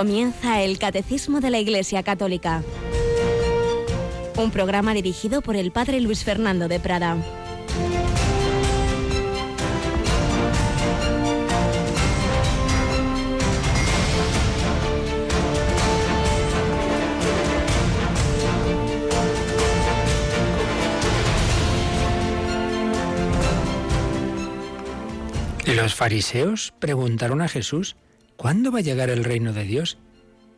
Comienza el Catecismo de la Iglesia Católica. Un programa dirigido por el Padre Luis Fernando de Prada. Los fariseos preguntaron a Jesús, ¿cuándo va a llegar el reino de Dios?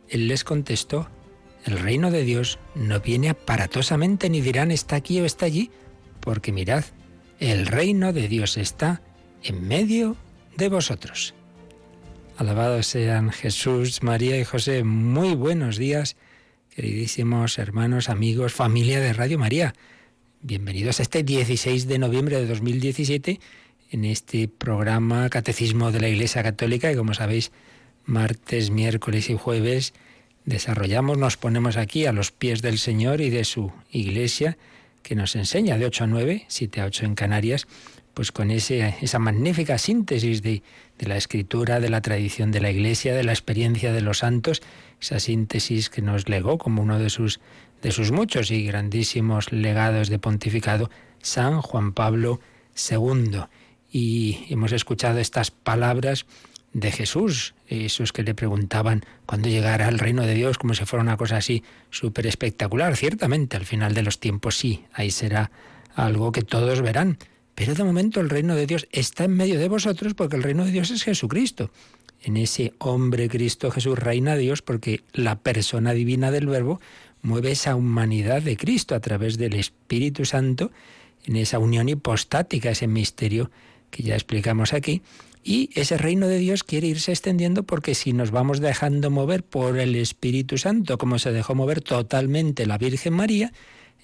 Él les contestó, el reino de Dios no viene aparatosamente ni dirán está aquí o está allí, porque mirad, el reino de Dios está en medio de vosotros. Alabados sean Jesús, María y José. Muy buenos días, queridísimos hermanos, amigos, familia de Radio María. Bienvenidos a este 16 de noviembre de 2017 en este programa Catecismo de la Iglesia Católica y como sabéis, martes, miércoles y jueves desarrollamos, nos ponemos aquí a los pies del Señor y de su Iglesia que nos enseña de 8 a 9, 7 a 8 en Canarias, pues con ese, esa magnífica síntesis de, de la escritura, de la tradición de la Iglesia, de la experiencia de los santos, esa síntesis que nos legó como uno de sus, de sus muchos y grandísimos legados de pontificado, San Juan Pablo II y hemos escuchado estas palabras de Jesús, esos que le preguntaban cuándo llegará el reino de Dios, como si fuera una cosa así súper espectacular. Ciertamente, al final de los tiempos sí, ahí será algo que todos verán. Pero de momento el reino de Dios está en medio de vosotros porque el reino de Dios es Jesucristo. En ese hombre Cristo Jesús reina Dios porque la persona divina del Verbo mueve esa humanidad de Cristo a través del Espíritu Santo en esa unión hipostática, ese misterio que ya explicamos aquí, y ese reino de Dios quiere irse extendiendo porque si nos vamos dejando mover por el Espíritu Santo, como se dejó mover totalmente la Virgen María,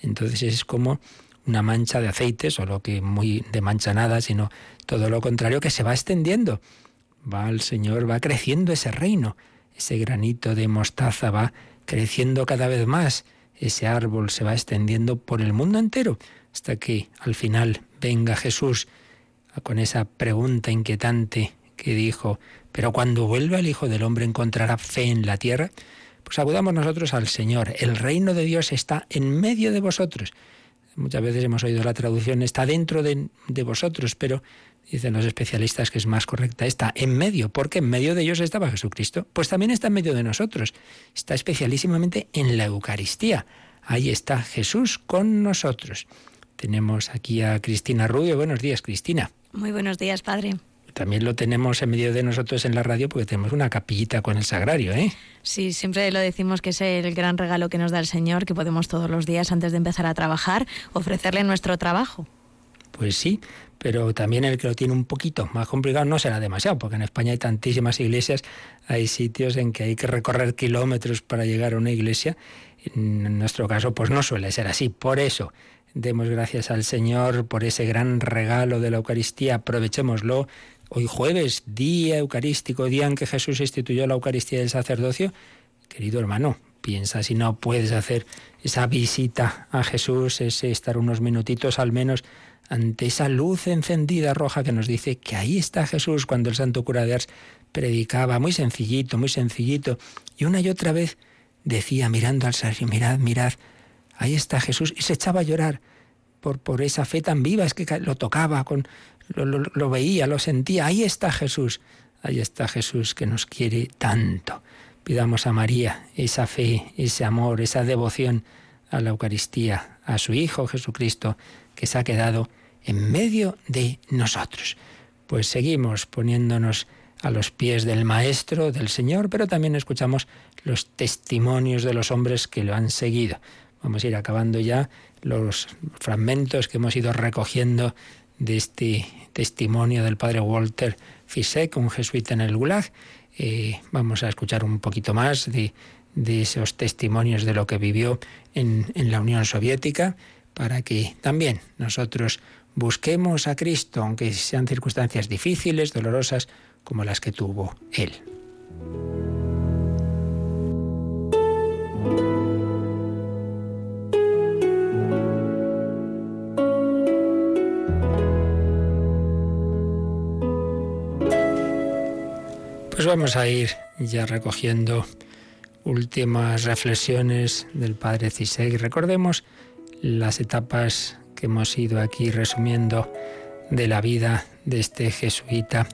entonces es como una mancha de aceite, solo que muy de mancha nada, sino todo lo contrario, que se va extendiendo. Va el Señor, va creciendo ese reino, ese granito de mostaza va creciendo cada vez más, ese árbol se va extendiendo por el mundo entero, hasta que al final venga Jesús con esa pregunta inquietante que dijo, pero cuando vuelva el Hijo del Hombre encontrará fe en la tierra, pues acudamos nosotros al Señor. El reino de Dios está en medio de vosotros. Muchas veces hemos oído la traducción, está dentro de, de vosotros, pero dicen los especialistas que es más correcta, está en medio, porque en medio de ellos estaba Jesucristo. Pues también está en medio de nosotros. Está especialísimamente en la Eucaristía. Ahí está Jesús con nosotros. Tenemos aquí a Cristina Rubio. Buenos días, Cristina. Muy buenos días, padre. También lo tenemos en medio de nosotros en la radio porque tenemos una capillita con el sagrario, ¿eh? Sí, siempre lo decimos que es el gran regalo que nos da el Señor, que podemos todos los días antes de empezar a trabajar ofrecerle nuestro trabajo. Pues sí, pero también el que lo tiene un poquito más complicado no será demasiado, porque en España hay tantísimas iglesias, hay sitios en que hay que recorrer kilómetros para llegar a una iglesia. En nuestro caso, pues no suele ser así. Por eso, Demos gracias al Señor por ese gran regalo de la Eucaristía, aprovechémoslo. Hoy jueves, día eucarístico, día en que Jesús instituyó la Eucaristía del sacerdocio. Querido hermano, piensa si no puedes hacer esa visita a Jesús, ese estar unos minutitos al menos ante esa luz encendida roja que nos dice que ahí está Jesús cuando el santo cura de Ars predicaba, muy sencillito, muy sencillito, y una y otra vez decía mirando al sagrario, mirad, mirad, ahí está Jesús, y se echaba a llorar por, por esa fe tan viva, es que lo tocaba, con, lo, lo veía, lo sentía, ahí está Jesús, ahí está Jesús que nos quiere tanto. Pidamos a María esa fe, ese amor, esa devoción a la Eucaristía, a su Hijo Jesucristo, que se ha quedado en medio de nosotros. Pues seguimos poniéndonos a los pies del Maestro, del Señor, pero también escuchamos los testimonios de los hombres que lo han seguido. Vamos a ir acabando ya los fragmentos que hemos ido recogiendo de este testimonio del padre Walter Fisek, un jesuita en el Gulag. Eh, vamos a escuchar un poquito más de, esos testimonios de lo que vivió en, en la Unión Soviética para que también nosotros busquemos a Cristo, aunque sean circunstancias difíciles, dolorosas, como las que tuvo Él. Pues vamos a ir ya recogiendo últimas reflexiones del padre Ciseg. Recordemos las etapas que hemos ido aquí resumiendo de la vida de este jesuita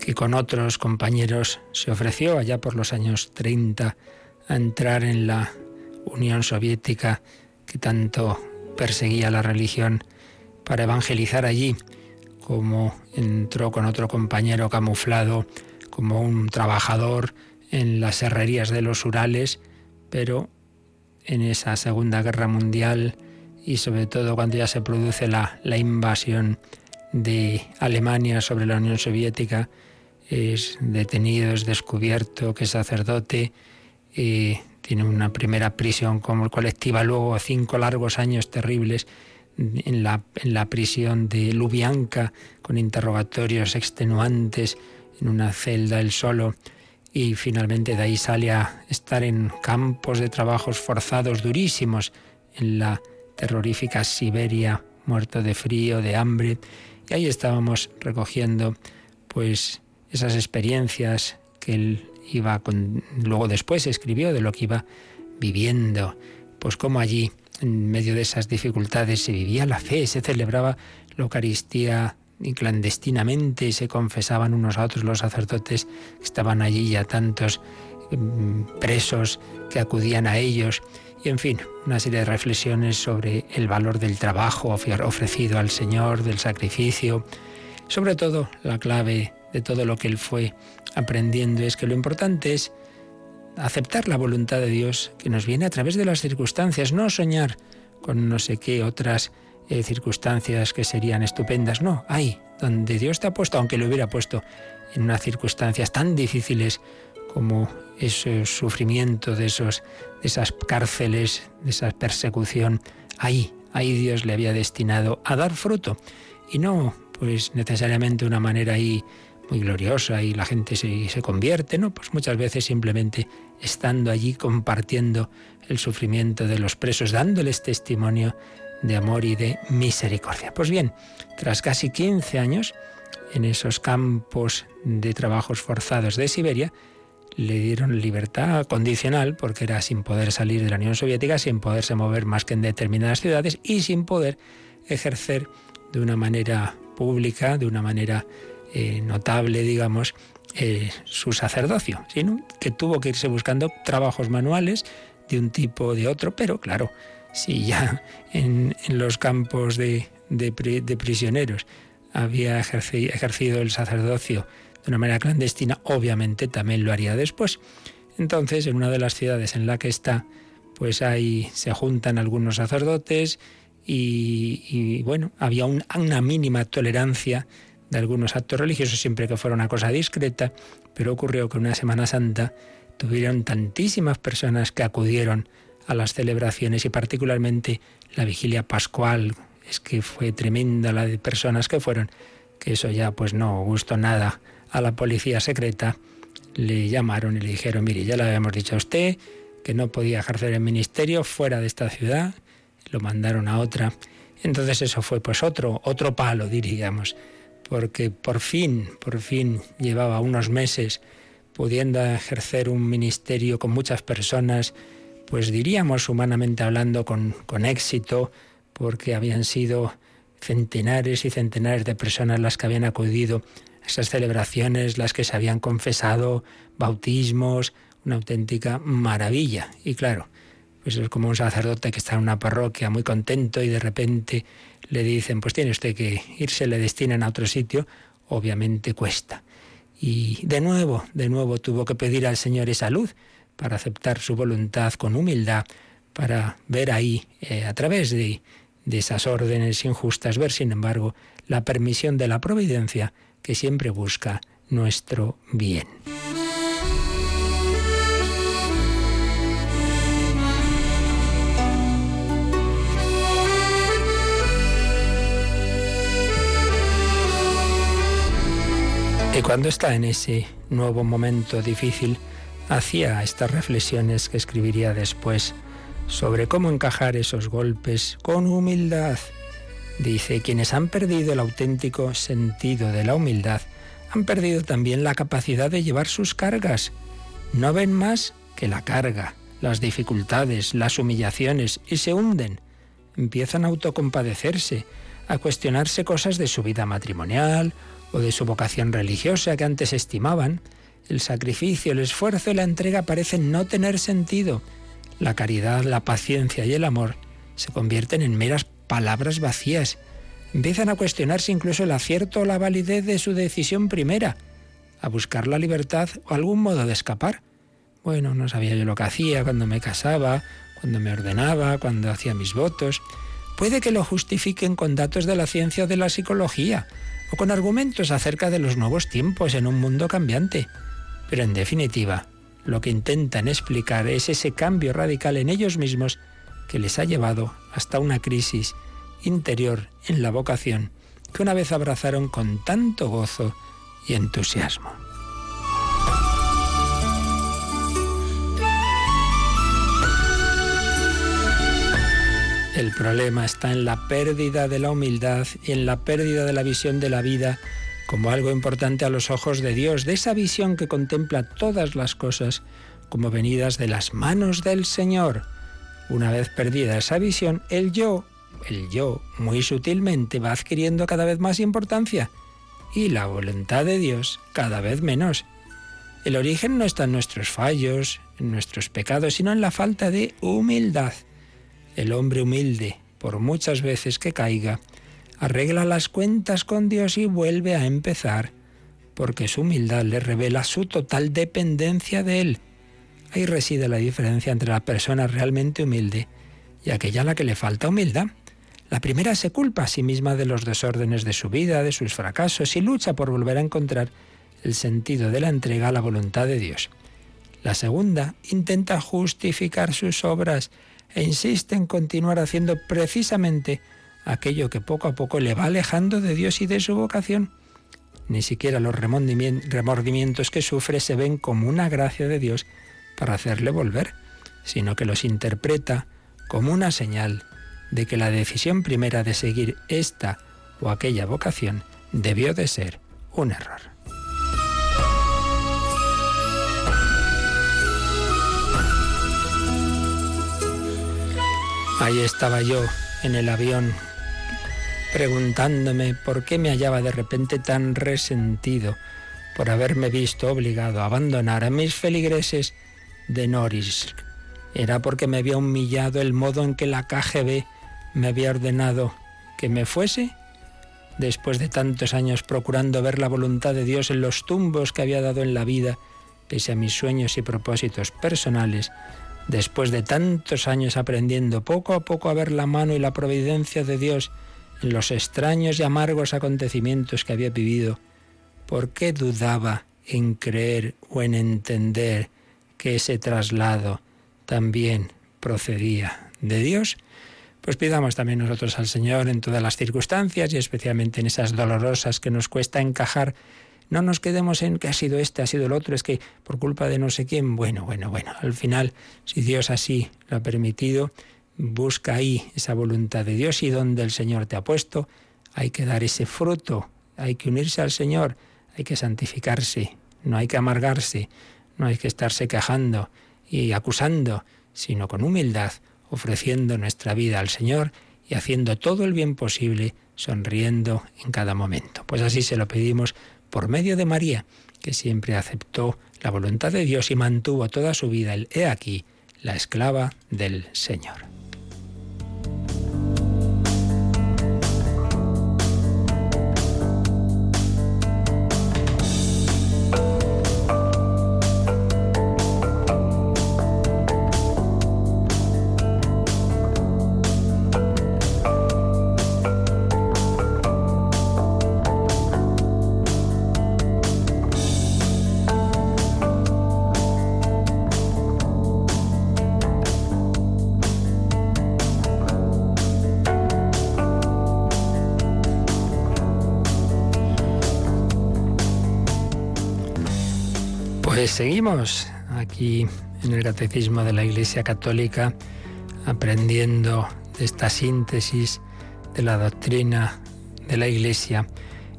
que con otros compañeros se ofreció allá por los años 30 a entrar en la Unión Soviética que tanto perseguía la religión para evangelizar allí, como entró con otro compañero camuflado como un trabajador en las herrerías de los Urales, pero en esa Segunda Guerra Mundial y sobre todo cuando ya se produce la, la invasión de Alemania sobre la Unión Soviética, es detenido, es descubierto que es sacerdote, y tiene una primera prisión como colectiva, luego cinco largos años terribles en la, en la prisión de Lubianka, con interrogatorios extenuantes, en una celda él solo, y finalmente de ahí sale a estar en campos de trabajos forzados durísimos, en la terrorífica Siberia, muerto de frío, de hambre, y ahí estábamos recogiendo pues esas experiencias que él iba con luego después escribió de lo que iba viviendo, pues como allí en medio de esas dificultades se vivía la fe, se celebraba la Eucaristía y clandestinamente se confesaban unos a otros los sacerdotes que estaban allí ya tantos mm, presos que acudían a ellos. Y en fin, una serie de reflexiones sobre el valor del trabajo ofrecido al Señor, del sacrificio, sobre todo la clave de todo lo que él fue aprendiendo es que lo importante es aceptar la voluntad de Dios que nos viene a través de las circunstancias, no soñar con no sé qué otras eh, circunstancias que serían estupendas. No, ahí, donde Dios te ha puesto, aunque lo hubiera puesto en unas circunstancias tan difíciles como ese sufrimiento de, esos, esas cárceles, de esa persecución, ahí, ahí Dios le había destinado a dar fruto. Y no, pues necesariamente una manera ahí muy gloriosa y la gente se, se convierte, ¿no? Pues muchas veces simplemente estando allí compartiendo el sufrimiento de los presos, dándoles testimonio de amor y de misericordia. Pues bien, tras casi 15 años en esos campos de trabajos forzados de Siberia, le dieron libertad condicional porque era sin poder salir de la Unión Soviética, sin poderse mover más que en determinadas ciudades y sin poder ejercer de una manera pública, de una manera eh, notable, digamos, eh, su sacerdocio, sino que tuvo que irse buscando trabajos manuales de un tipo o de otro, pero claro, si ya en, los campos de, prisioneros había ejercido, el sacerdocio de una manera clandestina, obviamente también lo haría después. Entonces, en una de las ciudades en la que está, pues ahí se juntan algunos sacerdotes y, bueno, había una mínima tolerancia de algunos actos religiosos, siempre que fuera una cosa discreta, pero ocurrió que una Semana Santa tuvieron tantísimas personas que acudieron a las celebraciones y particularmente la vigilia pascual. Es que fue tremenda la de personas que fueron, que eso ya pues no gustó nada a la policía secreta. Le llamaron y le dijeron, mire, ya le habíamos dicho a usted que no podía ejercer el ministerio fuera de esta ciudad, lo mandaron a otra. Entonces eso fue pues otro, otro palo, diríamos, porque por fin, por fin llevaba unos meses pudiendo ejercer un ministerio con muchas personas, pues diríamos humanamente hablando con, con éxito, porque habían sido centenares y centenares de personas las que habían acudido a esas celebraciones, las que se habían confesado, bautismos, una auténtica maravilla. Y claro, pues es como un sacerdote que está en una parroquia muy contento y de repente le dicen, pues tiene usted que irse, le destinan a otro sitio, obviamente cuesta. Y de nuevo, de nuevo tuvo que pedir al Señor esa luz para aceptar su voluntad con humildad, para ver ahí, eh, a través de, de esas órdenes injustas, ver sin embargo la permisión de la providencia que siempre busca nuestro bien. Y cuando está en ese nuevo momento difícil, hacía estas reflexiones que escribiría después sobre cómo encajar esos golpes con humildad. Dice, quienes han perdido el auténtico sentido de la humildad, han perdido también la capacidad de llevar sus cargas. No ven más que la carga, las dificultades, las humillaciones y se hunden. Empiezan a autocompadecerse, a cuestionarse cosas de su vida matrimonial o de su vocación religiosa que antes estimaban. El sacrificio, el esfuerzo y la entrega parecen no tener sentido. La caridad, la paciencia y el amor se convierten en meras palabras vacías. Empiezan a cuestionarse incluso el acierto o la validez de su decisión primera, a buscar la libertad o algún modo de escapar. Bueno, no sabía yo lo que hacía cuando me casaba, cuando me ordenaba, cuando hacía mis votos. Puede que lo justifiquen con datos de la ciencia o de la psicología, o con argumentos acerca de los nuevos tiempos en un mundo cambiante. Pero en definitiva, lo que intentan explicar es ese cambio radical en ellos mismos que les ha llevado hasta una crisis interior en la vocación que una vez abrazaron con tanto gozo y entusiasmo. El problema está en la pérdida de la humildad y en la pérdida de la visión de la vida como algo importante a los ojos de Dios, de esa visión que contempla todas las cosas como venidas de las manos del Señor. Una vez perdida esa visión, el yo, el yo muy sutilmente va adquiriendo cada vez más importancia y la voluntad de Dios cada vez menos. El origen no está en nuestros fallos, en nuestros pecados, sino en la falta de humildad. El hombre humilde, por muchas veces que caiga, arregla las cuentas con Dios y vuelve a empezar, porque su humildad le revela su total dependencia de Él. Ahí reside la diferencia entre la persona realmente humilde y aquella a la que le falta humildad. La primera se culpa a sí misma de los desórdenes de su vida, de sus fracasos y lucha por volver a encontrar el sentido de la entrega a la voluntad de Dios. La segunda intenta justificar sus obras e insiste en continuar haciendo precisamente aquello que poco a poco le va alejando de Dios y de su vocación. Ni siquiera los remordimientos que sufre se ven como una gracia de Dios para hacerle volver, sino que los interpreta como una señal de que la decisión primera de seguir esta o aquella vocación debió de ser un error. Ahí estaba yo en el avión preguntándome por qué me hallaba de repente tan resentido por haberme visto obligado a abandonar a mis feligreses de Norris. Era porque me había humillado el modo en que la KGB me había ordenado que me fuese. Después de tantos años procurando ver la voluntad de Dios en los tumbos que había dado en la vida, pese a mis sueños y propósitos personales, después de tantos años aprendiendo poco a poco a ver la mano y la providencia de Dios los extraños y amargos acontecimientos que había vivido, ¿por qué dudaba en creer o en entender que ese traslado también procedía de Dios? Pues pidamos también nosotros al Señor en todas las circunstancias y especialmente en esas dolorosas que nos cuesta encajar no nos quedemos en que ha sido este, ha sido el otro, es que por culpa de no sé quién. Bueno, bueno, bueno. Al final, si Dios así lo ha permitido, busca ahí esa voluntad de Dios y donde el Señor te ha puesto, hay que dar ese fruto, hay que unirse al Señor, hay que santificarse, no hay que amargarse, no hay que estarse quejando y acusando, sino con humildad, ofreciendo nuestra vida al Señor y haciendo todo el bien posible, sonriendo en cada momento. Pues así se lo pedimos por medio de María, que siempre aceptó la voluntad de Dios y mantuvo toda su vida el he aquí, la esclava del Señor. Seguimos aquí en el Catecismo de la Iglesia Católica aprendiendo de esta síntesis de la doctrina de la Iglesia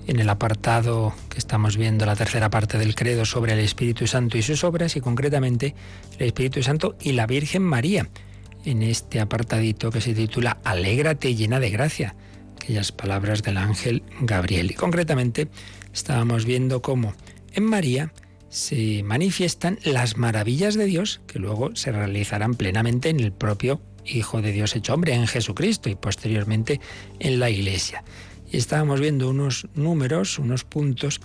en el apartado que estamos viendo, la tercera parte del credo sobre el Espíritu Santo y sus obras, y concretamente el Espíritu Santo y la Virgen María, en este apartadito que se titula Alégrate llena de gracia, aquellas palabras del ángel Gabriel. Y concretamente estábamos viendo cómo en María se manifiestan las maravillas de Dios que luego se realizarán plenamente en el propio Hijo de Dios hecho hombre, en Jesucristo y posteriormente en la Iglesia. Y estábamos viendo unos números, unos puntos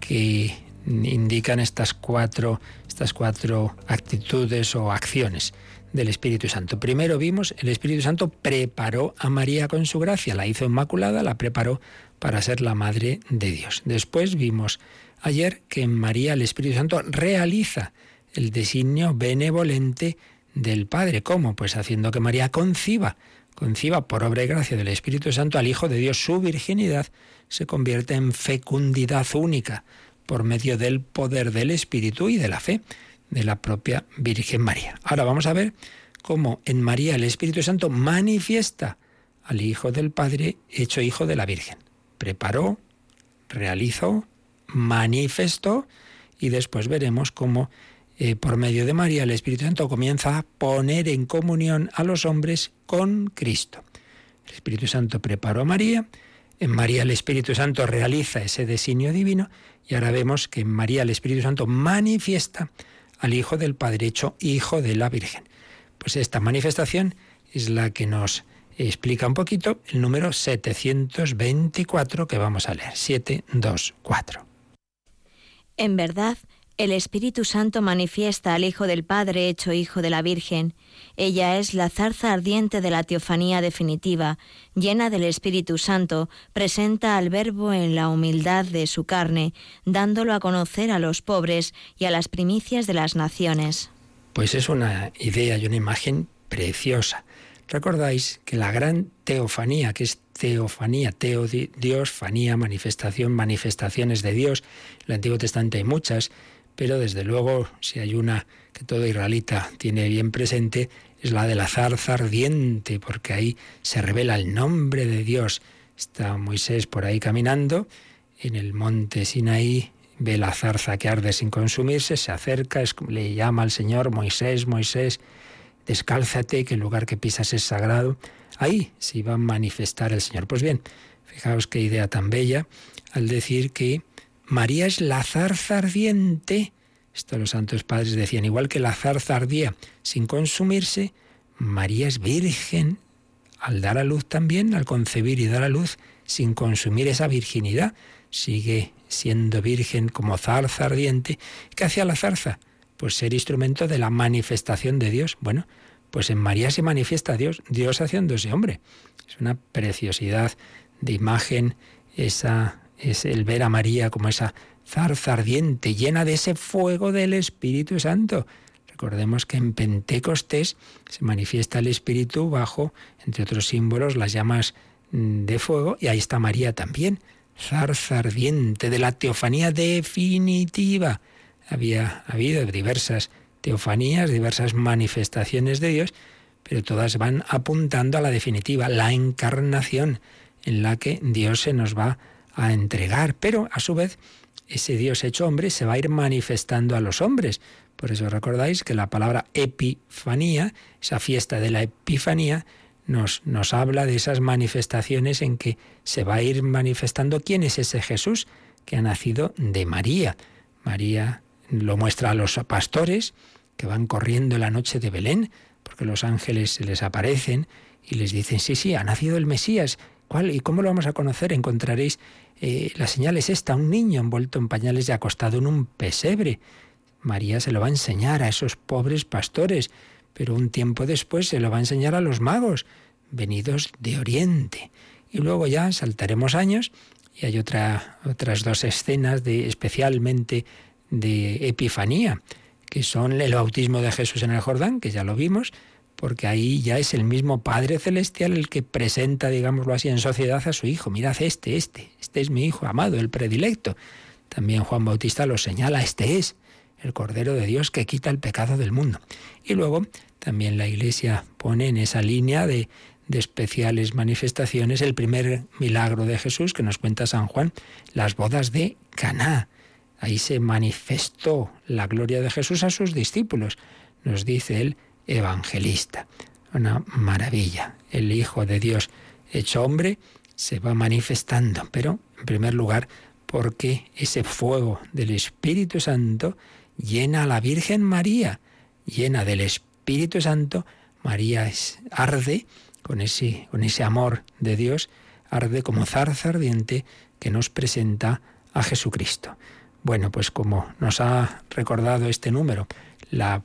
que indican estas cuatro, estas cuatro actitudes o acciones del Espíritu Santo. Primero vimos, el Espíritu Santo preparó a María con su gracia, la hizo inmaculada, la preparó para ser la Madre de Dios. Después vimos ayer que en María el Espíritu Santo realiza el designio benevolente del Padre. ¿Cómo? Pues haciendo que María conciba conciba por obra y gracia del Espíritu Santo al Hijo de Dios, su virginidad se convierte en fecundidad única por medio del poder del Espíritu y de la fe de la propia Virgen María. Ahora vamos a ver cómo en María el Espíritu Santo manifiesta al Hijo del Padre hecho Hijo de la Virgen. Preparó, realizó, manifestó y después veremos cómo eh, por medio de María, el Espíritu Santo comienza a poner en comunión a los hombres con Cristo. El Espíritu Santo preparó a María, en María el Espíritu Santo realiza ese designio divino y ahora vemos que en María el Espíritu Santo manifiesta al Hijo del Padre hecho Hijo de la Virgen. Pues esta manifestación es la que nos explica un poquito el número 724 que vamos a leer. 724. En verdad, el Espíritu Santo manifiesta al Hijo del Padre hecho Hijo de la Virgen. Ella es la zarza ardiente de la teofanía definitiva, llena del Espíritu Santo, presenta al Verbo en la humildad de su carne, dándolo a conocer a los pobres y a las primicias de las naciones. Pues es una idea y una imagen preciosa. Recordáis que la gran teofanía, que es teofanía, teo Dios, fanía, manifestación, manifestaciones de Dios, en el Antiguo Testamento hay muchas, pero desde luego si hay una que todo israelita tiene bien presente, es la de la zarza ardiente, porque ahí se revela el nombre de Dios. Está Moisés por ahí caminando en el monte Sinaí, ve la zarza que arde sin consumirse, se acerca, le llama al Señor, Moisés, Moisés, descálzate, que el lugar que pisas es sagrado. Ahí se iba a manifestar el Señor. Pues bien, fijaos qué idea tan bella al decir que María es la zarza ardiente. Esto los santos padres decían, igual que la zarza ardía sin consumirse, María es virgen al dar a luz también, al concebir y dar a luz sin consumir esa virginidad. Sigue siendo virgen como zarza ardiente. ¿Qué hacía la zarza? Pues ser instrumento de la manifestación de Dios. Bueno, pues en María se manifiesta Dios, Dios haciéndose hombre. Es una preciosidad de imagen esa es el ver a María como esa zarza ardiente, llena de ese fuego del Espíritu Santo. Recordemos que en Pentecostés se manifiesta el Espíritu bajo, entre otros símbolos, las llamas mm, de fuego, y ahí está María también, zarza ardiente de la teofanía definitiva. Había habido diversas teofanías, diversas manifestaciones de Dios, pero todas van apuntando a la definitiva, la encarnación, en la que Dios se nos va a entregar, pero a su vez ese Dios hecho hombre se va a ir manifestando a los hombres. Por eso recordáis que la palabra epifanía, esa fiesta de la epifanía, nos, nos habla de esas manifestaciones en que se va a ir manifestando quién es ese Jesús que ha nacido de María. María lo muestra a los pastores que van corriendo la noche de Belén, porque los ángeles se les aparecen y les dicen, sí, sí, ha nacido el Mesías. ¿Cuál? ¿Y cómo lo vamos a conocer? Encontraréis eh, la señal es esta, un niño envuelto en pañales y acostado en un pesebre. María se lo va a enseñar a esos pobres pastores, pero un tiempo después se lo va a enseñar a los magos, venidos de Oriente. Y luego ya saltaremos años y hay otra, otras dos escenas de, especialmente de Epifanía, que son el bautismo de Jesús en el Jordán, que ya lo vimos, porque ahí ya es el mismo Padre Celestial el que presenta, digámoslo así, en sociedad a su Hijo. Mirad este, este, este es mi Hijo amado, el predilecto. También Juan Bautista lo señala, este es el Cordero de Dios que quita el pecado del mundo. Y luego también la Iglesia pone en esa línea de, de especiales manifestaciones, el primer milagro de Jesús que nos cuenta San Juan, las bodas de Caná. Ahí se manifestó la gloria de Jesús a sus discípulos, nos dice el evangelista. Una maravilla. El Hijo de Dios hecho hombre se va manifestando, pero en primer lugar porque ese fuego del Espíritu Santo llena a la Virgen María, llena del Espíritu Santo, María arde con ese, con ese amor de Dios, arde como zarza ardiente que nos presenta a Jesucristo. Bueno, pues como nos ha recordado este número, la,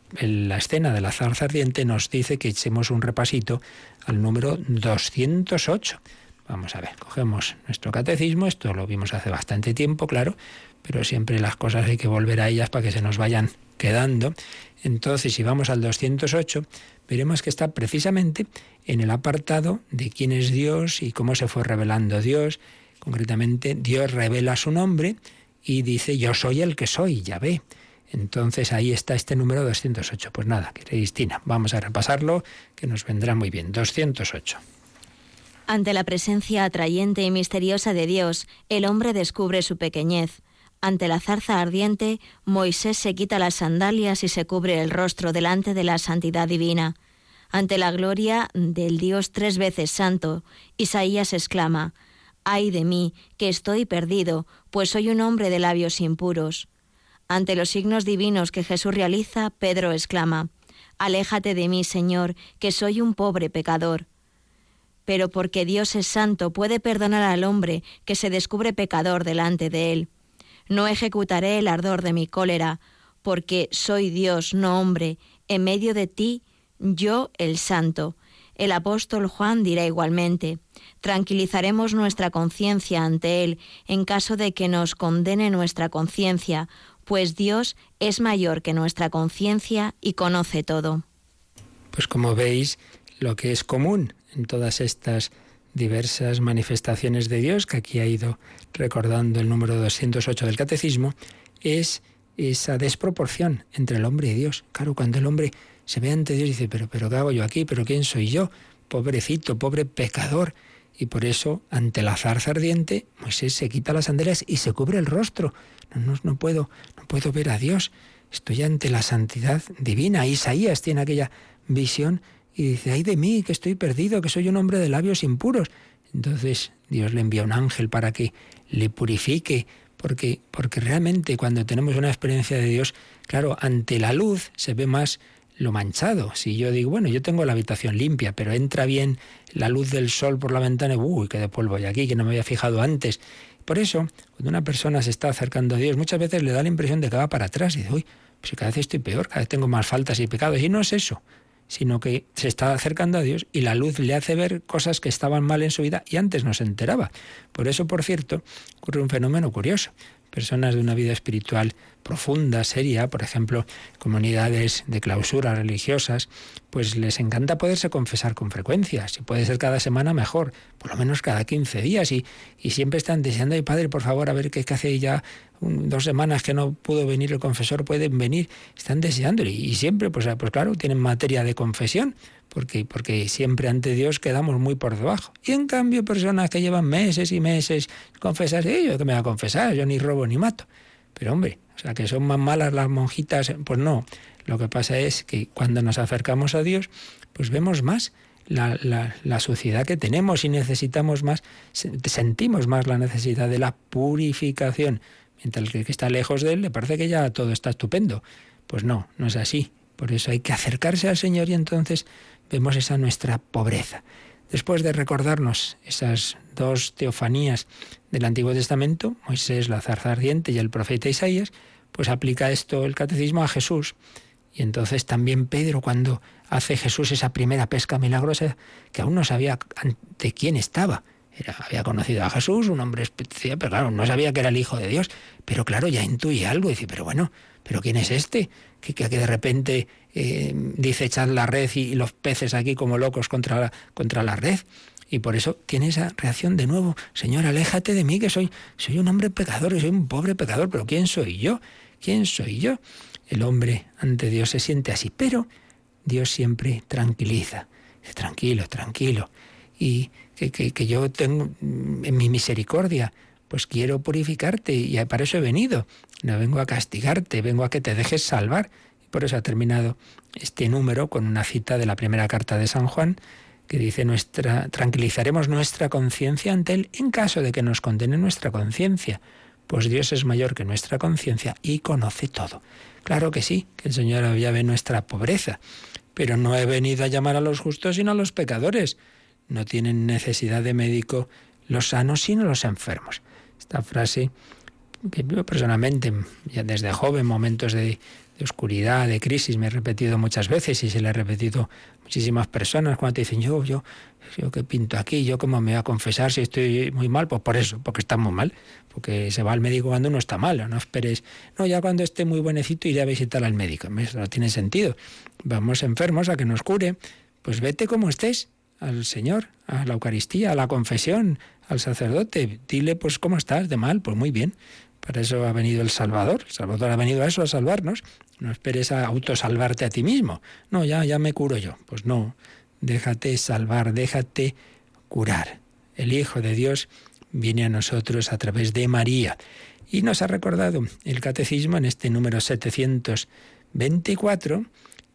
escena de la zarza ardiente nos dice que echemos un repasito al número 208. Vamos a ver, cogemos nuestro catecismo, esto lo vimos hace bastante tiempo, claro, pero siempre las cosas hay que volver a ellas para que se nos vayan quedando. Entonces, si vamos al 208, veremos que está precisamente en el apartado de quién es Dios y cómo se fue revelando Dios. Concretamente, Dios revela su nombre y dice, yo soy el que soy, ya ve. Entonces ahí está este número 208. Pues nada, Cristina, vamos a repasarlo, que nos vendrá muy bien. 208. Ante la presencia atrayente y misteriosa de Dios, el hombre descubre su pequeñez. Ante la zarza ardiente, Moisés se quita las sandalias y se cubre el rostro delante de la santidad divina. Ante la gloria del Dios tres veces santo, Isaías exclama, Ay de mí, que estoy perdido, pues soy un hombre de labios impuros. Ante los signos divinos que Jesús realiza, Pedro exclama, Aléjate de mí, Señor, que soy un pobre pecador pero porque Dios es santo puede perdonar al hombre que se descubre pecador delante de él. No ejecutaré el ardor de mi cólera, porque soy Dios, no hombre, en medio de ti, yo el santo. El apóstol Juan dirá igualmente, tranquilizaremos nuestra conciencia ante Él en caso de que nos condene nuestra conciencia, pues Dios es mayor que nuestra conciencia y conoce todo. Pues como veis, lo que es común en todas estas diversas manifestaciones de Dios, que aquí ha ido recordando el número 208 del Catecismo, es esa desproporción entre el hombre y Dios. Claro, cuando el hombre se ve ante Dios y dice, pero, pero ¿qué hago yo aquí? ¿Pero quién soy yo? Pobrecito, pobre pecador. Y por eso, ante la zarza ardiente, Moisés se quita las sandalias y se cubre el rostro. No, no, no, puedo, no puedo ver a Dios. Estoy ante la santidad divina. Isaías tiene aquella visión y dice, ay de mí, que estoy perdido, que soy un hombre de labios impuros. Entonces Dios le envía un ángel para que le purifique, porque, porque realmente cuando tenemos una experiencia de Dios, claro, ante la luz se ve más lo manchado. Si yo digo, bueno, yo tengo la habitación limpia, pero entra bien la luz del sol por la ventana, y, uy, qué de polvo hay aquí, que no me había fijado antes. Por eso, cuando una persona se está acercando a Dios, muchas veces le da la impresión de que va para atrás y dice, uy, pues cada vez estoy peor, cada vez tengo más faltas y pecados. Y no es eso sino que se está acercando a Dios y la luz le hace ver cosas que estaban mal en su vida y antes no se enteraba. Por eso, por cierto, ocurre un fenómeno curioso. Personas de una vida espiritual profunda, seria, por ejemplo, comunidades de clausura religiosas, pues les encanta poderse confesar con frecuencia. Si puede ser cada semana, mejor, por lo menos cada 15 días. Y, y siempre están deseando, ay padre, por favor, a ver qué, hace ya dos semanas que no pudo venir el confesor, pueden venir, están deseando. Y, siempre, pues, pues claro, tienen materia de confesión. Porque, porque, siempre ante Dios quedamos muy por debajo. Y en cambio, personas que llevan meses y meses confesar, yo que me voy a confesar, yo ni robo ni mato. Pero hombre, o sea, que son más malas las monjitas, pues no. Lo que pasa es que cuando nos acercamos a Dios, pues vemos más la, la, suciedad que tenemos y necesitamos más, sentimos más la necesidad de la purificación. Mientras que el que está lejos de Él le parece que ya todo está estupendo. Pues no, no es así. Por eso hay que acercarse al Señor y entonces vemos esa nuestra pobreza. Después de recordarnos esas dos teofanías del Antiguo Testamento, Moisés, la zarza ardiente y el profeta Isaías, pues aplica esto el catecismo a Jesús. Y entonces también Pedro, cuando hace Jesús esa primera pesca milagrosa, que aún no sabía ante quién estaba. Había conocido a Jesús, un hombre especial, pero claro, no sabía que era el Hijo de Dios. Pero claro, ya intuye algo y dice, pero bueno, ¿pero quién es este? Que, que, de repente eh, dice echar la red y, los peces aquí como locos contra la, contra la red. Y por eso tiene esa reacción de nuevo, Señor, aléjate de mí, que soy, soy un hombre pecador, soy un pobre pecador, pero ¿quién soy yo? ¿Quién soy yo? El hombre ante Dios se siente así, pero Dios siempre tranquiliza. Tranquilo, tranquilo. y que, yo tengo en mi misericordia, pues quiero purificarte y para eso he venido. No vengo a castigarte, vengo a que te dejes salvar. Por eso ha terminado este número con una cita de la primera carta de San Juan que dice nuestra tranquilizaremos nuestra conciencia ante él en caso de que nos condene nuestra conciencia, pues Dios es mayor que nuestra conciencia y conoce todo. Claro que sí, que el Señor ya ve nuestra pobreza, pero no he venido a llamar a los justos sino a los pecadores. No tienen necesidad de médico los sanos sino los enfermos. Esta frase que yo personalmente, ya desde joven, momentos de, oscuridad, de crisis, me he repetido muchas veces y se le he repetido muchísimas personas. Cuando te dicen, yo, yo, yo que pinto aquí, yo cómo me voy a confesar si estoy muy mal, pues por eso, porque estamos mal, porque se va al médico cuando uno está mal, no esperes, no, ya cuando esté muy buenecito iré a visitar al médico, no tiene sentido, vamos enfermos a que nos cure, pues vete como estés, al Señor, a la Eucaristía, a la confesión, al sacerdote, dile pues cómo estás, de mal, pues muy bien, para eso ha venido el Salvador. El Salvador ha venido a eso, a salvarnos. No esperes a autosalvarte a ti mismo. No, ya, ya me curo yo. Pues no, déjate salvar, déjate curar. El Hijo de Dios viene a nosotros a través de María. Y nos ha recordado el Catecismo en este número 724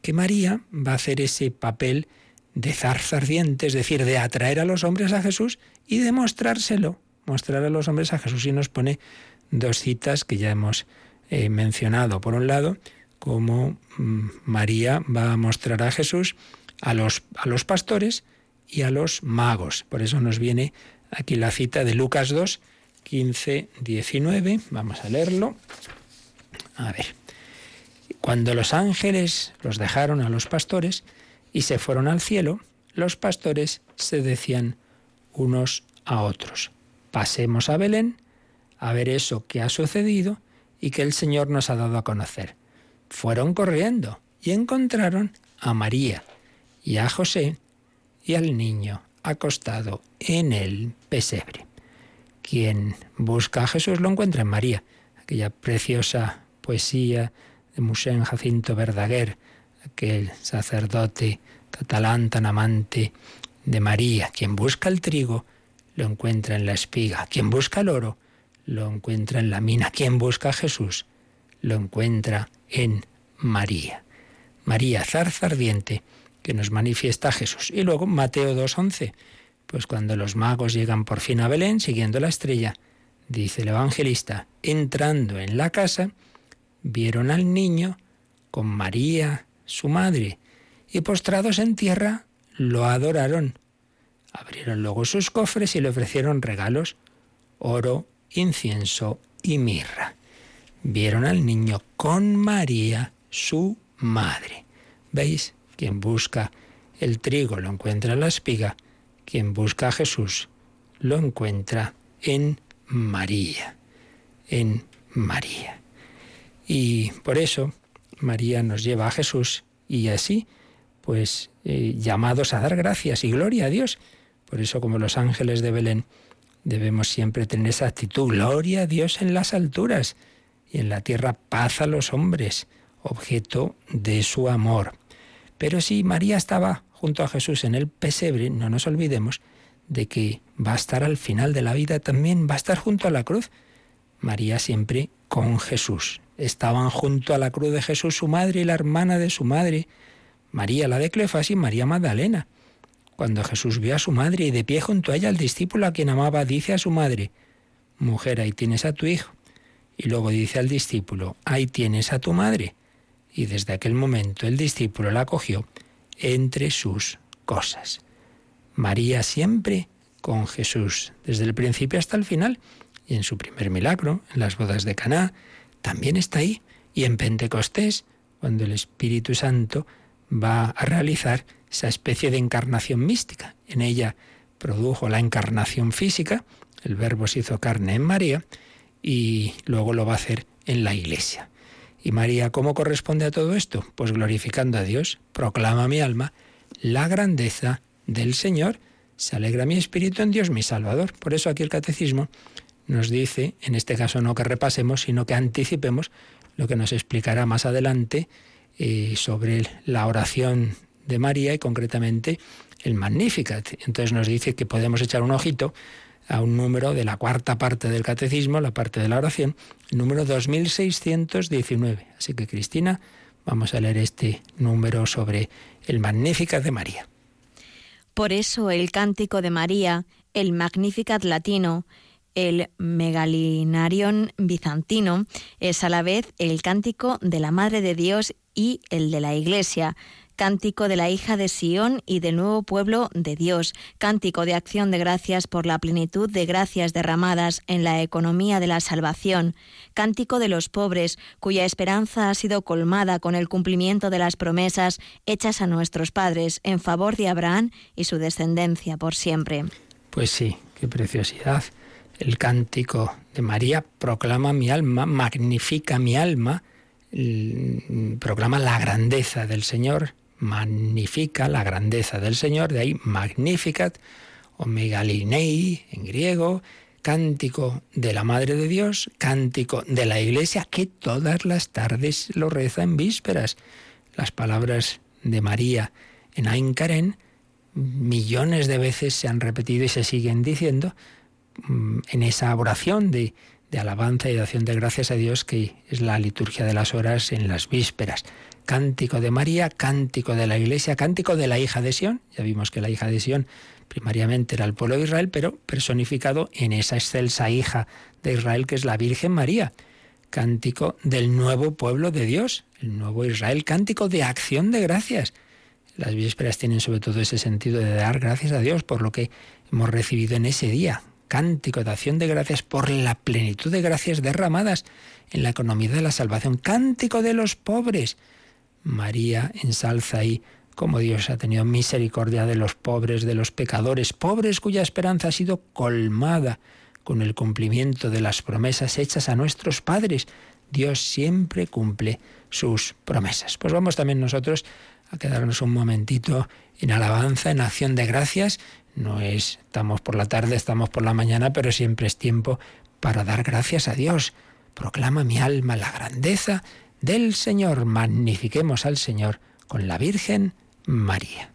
que María va a hacer ese papel de zarza ardiente, es decir, de atraer a los hombres a Jesús y de mostrárselo, mostrar a los hombres a Jesús. Y nos pone dos citas que ya hemos eh, mencionado. Por un lado, cómo mm, María va a mostrar a Jesús a los, a los pastores y a los magos. Por eso nos viene aquí la cita de Lucas 2, 15, 19. Vamos a leerlo. A ver. Cuando los ángeles los dejaron a los pastores y se fueron al cielo, los pastores se decían unos a otros, pasemos a Belén a ver eso que ha sucedido y que el Señor nos ha dado a conocer fueron corriendo y encontraron a María y a José y al niño acostado en el pesebre. Quien busca a Jesús lo encuentra en María, aquella preciosa poesía de Musén Jacinto Verdaguer, aquel sacerdote catalán tan amante de María. Quien busca el trigo lo encuentra en la espiga, quien busca el oro lo encuentra en la mina, quien busca a Jesús lo encuentra en María. María, zarza ardiente, que nos manifiesta a Jesús. Y luego Mateo 2.11, pues cuando los magos llegan por fin a Belén, siguiendo la estrella, dice el evangelista, entrando en la casa, vieron al niño con María, su madre, y postrados en tierra, lo adoraron. Abrieron luego sus cofres y le ofrecieron regalos, oro, incienso y mirra vieron al niño con María, su madre. ¿Veis? Quien busca el trigo lo encuentra en la espiga, quien busca a Jesús lo encuentra en María, en María. Y por eso María nos lleva a Jesús y así, pues eh, llamados a dar gracias y gloria a Dios. Por eso como los ángeles de Belén debemos siempre tener esa actitud, gloria a Dios en las alturas y en la tierra paz a los hombres, objeto de su amor. Pero si María estaba junto a Jesús en el pesebre, no nos olvidemos de que va a estar al final de la vida también, va a estar junto a la cruz. María siempre con Jesús. Estaban junto a la cruz de Jesús su madre y la hermana de su madre, María la de Cleofas y María Magdalena. Cuando Jesús vio a su madre y de pie junto a ella el discípulo a quien amaba, dice a su madre, Mujer, ahí tienes a tu hijo. Y luego dice al discípulo, ahí tienes a tu madre. Y desde aquel momento el discípulo la cogió entre sus cosas. María siempre con Jesús, desde el principio hasta el final. En su primer milagro, en las bodas de Caná, también está ahí. Y en Pentecostés, cuando el Espíritu Santo va a realizar esa especie de encarnación mística. En ella produjo la encarnación física, el Verbo se hizo carne en María, y luego lo va a hacer en la iglesia. ¿Y María cómo corresponde a todo esto? Pues glorificando a Dios, proclama mi alma la grandeza del Señor, se alegra mi espíritu en Dios mi Salvador. Por eso aquí el catecismo nos dice, en este caso no que repasemos, sino que anticipemos lo que nos explicará más adelante eh, sobre la oración de María y concretamente el Magnificat. Entonces nos dice que podemos echar un ojito a un número de la cuarta parte del catecismo, la parte de la oración, número 2619. Así que Cristina, vamos a leer este número sobre el Magnificat de María. Por eso el cántico de María, el Magnificat latino, el Megalinarion bizantino, es a la vez el cántico de la Madre de Dios y el de la Iglesia, cántico de la hija de Sión y del nuevo pueblo de Dios, cántico de acción de gracias por la plenitud de gracias derramadas en la economía de la salvación, cántico de los pobres, cuya esperanza ha sido colmada con el cumplimiento de las promesas hechas a nuestros padres en favor de Abraham y su descendencia por siempre. Pues sí, qué preciosidad. El cántico de María proclama mi alma, magnifica mi alma, proclama la grandeza del Señor, magnifica la grandeza del Señor, de ahí Magnificat o Megalinei en griego, cántico de la Madre de Dios, cántico de la Iglesia, que todas las tardes lo reza en vísperas. Las palabras de María en Ainkaren millones de veces se han repetido y se siguen diciendo en esa oración de, de alabanza y de acción de gracias a Dios que es la liturgia de las horas en las vísperas cántico de María, cántico de la Iglesia, cántico de la hija de Sión. Ya vimos que la hija de Sión primariamente era el pueblo de Israel, pero personificado en esa excelsa hija de Israel que es la Virgen María. Cántico del nuevo pueblo de Dios, el nuevo Israel, cántico de acción de gracias. Las vísperas tienen sobre todo ese sentido de dar gracias a Dios por lo que hemos recibido en ese día. Cántico de acción de gracias por la plenitud de gracias derramadas en la economía de la salvación. Cántico de los pobres María ensalza ahí cómo Dios ha tenido misericordia de los pobres, de los pecadores, pobres cuya esperanza ha sido colmada con el cumplimiento de las promesas hechas a nuestros padres. Dios siempre cumple sus promesas. Pues vamos también nosotros a quedarnos un momentito en alabanza, en acción de gracias. No es, estamos por la tarde, estamos por la mañana, pero siempre es tiempo para dar gracias a Dios. Proclama mi alma la grandeza del Señor. Magnifiquemos al Señor con la Virgen María.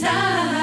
Jesus.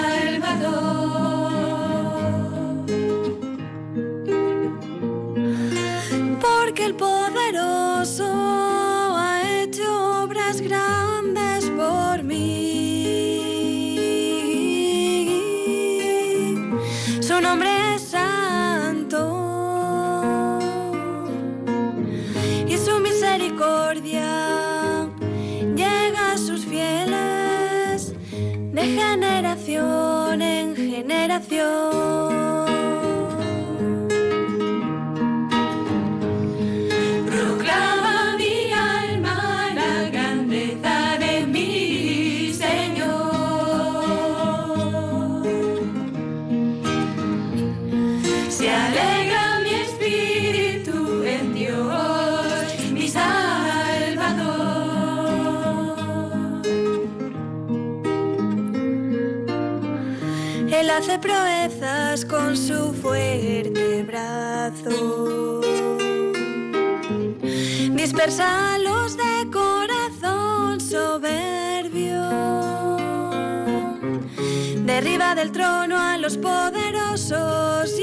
Los poderosos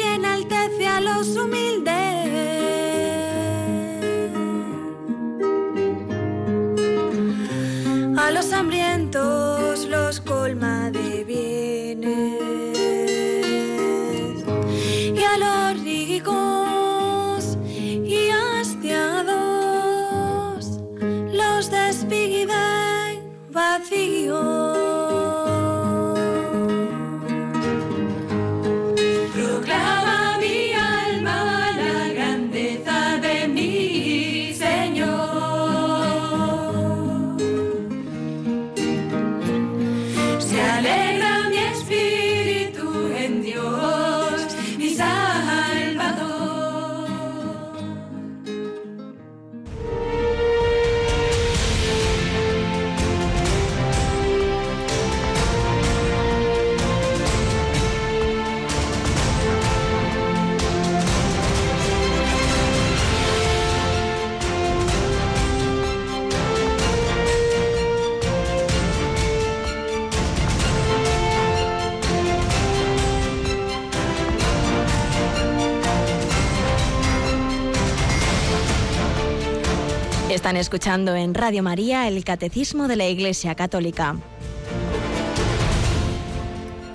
escuchando en Radio María el Catecismo de la Iglesia Católica.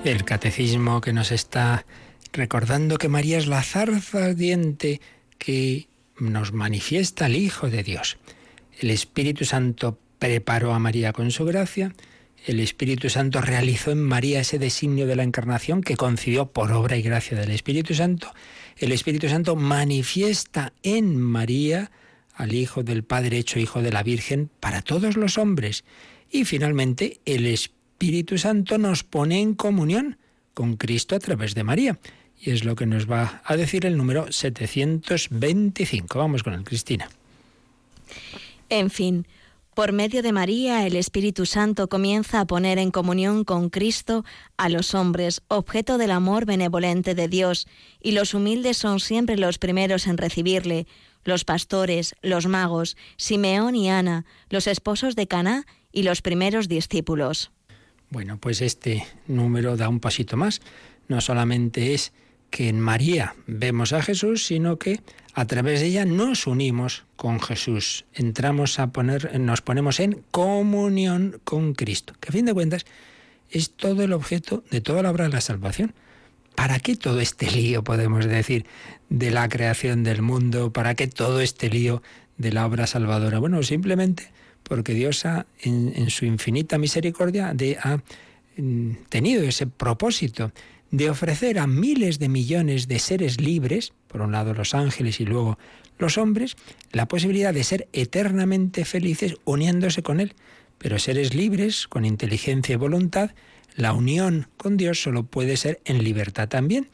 El catecismo que nos está recordando que María es la zarza ardiente que nos manifiesta el Hijo de Dios. El Espíritu Santo preparó a María con su gracia, el Espíritu Santo realizó en María ese designio de la encarnación que concibió por obra y gracia del Espíritu Santo. El Espíritu Santo manifiesta en María al Hijo del Padre hecho Hijo de la Virgen para todos los hombres. Y finalmente el Espíritu Santo nos pone en comunión con Cristo a través de María. Y es lo que nos va a decir el número 725. Vamos con el Cristina. En fin, por medio de María, el Espíritu Santo comienza a poner en comunión con Cristo a los hombres, objeto del amor benevolente de Dios, y los humildes son siempre los primeros en recibirle, los pastores, los magos, Simeón y Ana, los esposos de Caná y los primeros discípulos. Bueno, pues este número da un pasito más. No solamente es que en María vemos a Jesús, sino que a través de ella nos unimos con Jesús. Entramos a poner, nos ponemos en comunión con Cristo, que a fin de cuentas es todo el objeto de toda la obra de la salvación. ¿Para qué todo este lío, podemos decir, de la creación del mundo? ¿Para qué todo este lío de la obra salvadora? Bueno, simplemente porque Dios ha, en, su infinita misericordia, de, ha mm, tenido ese propósito de ofrecer a miles de millones de seres libres, por un lado los ángeles y luego los hombres, la posibilidad de ser eternamente felices uniéndose con Él, pero seres libres, con inteligencia y voluntad, la unión con Dios solo puede ser en libertad también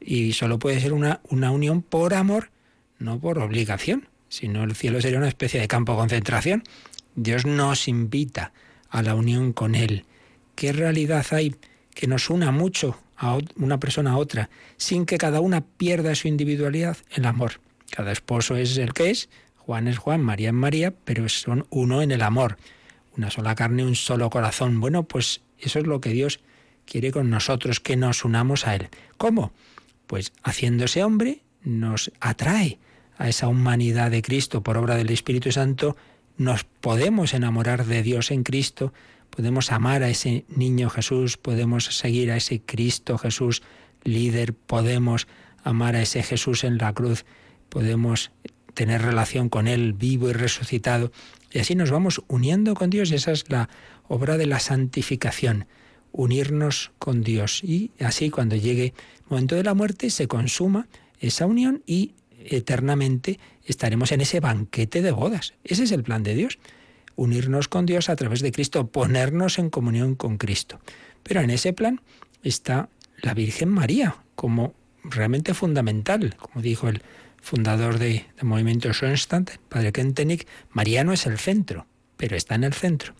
y solo puede ser una, una unión por amor, no por obligación. Si no, el cielo sería una especie de campo de concentración. Dios nos invita a la unión con Él. ¿Qué realidad hay que nos una mucho a una persona a otra, sin que cada una pierda su individualidad? El amor. Cada esposo es el que es, Juan es Juan, María es María, pero son uno en el amor. Una sola carne, un solo corazón. Bueno, pues eso es lo que Dios quiere con nosotros, que nos unamos a Él. ¿Cómo? Pues haciéndose hombre nos atrae a esa humanidad de Cristo por obra del Espíritu Santo, nos podemos enamorar de Dios en Cristo, podemos amar a ese niño Jesús, podemos seguir a ese Cristo Jesús líder, podemos amar a ese Jesús en la cruz, podemos tener relación con Él vivo y resucitado, y así nos vamos uniendo con Dios, esa es la obra de la santificación, unirnos con Dios. Y así cuando llegue el momento de la muerte se consuma esa unión y eternamente estaremos en ese banquete de bodas. Ese es el plan de Dios, unirnos con Dios a través de Cristo, ponernos en comunión con Cristo. Pero en ese plan está la Virgen María como realmente fundamental, como dijo el fundador de, del movimiento Schoenstatt, padre Kentenich, María no es el centro, pero está en el centro.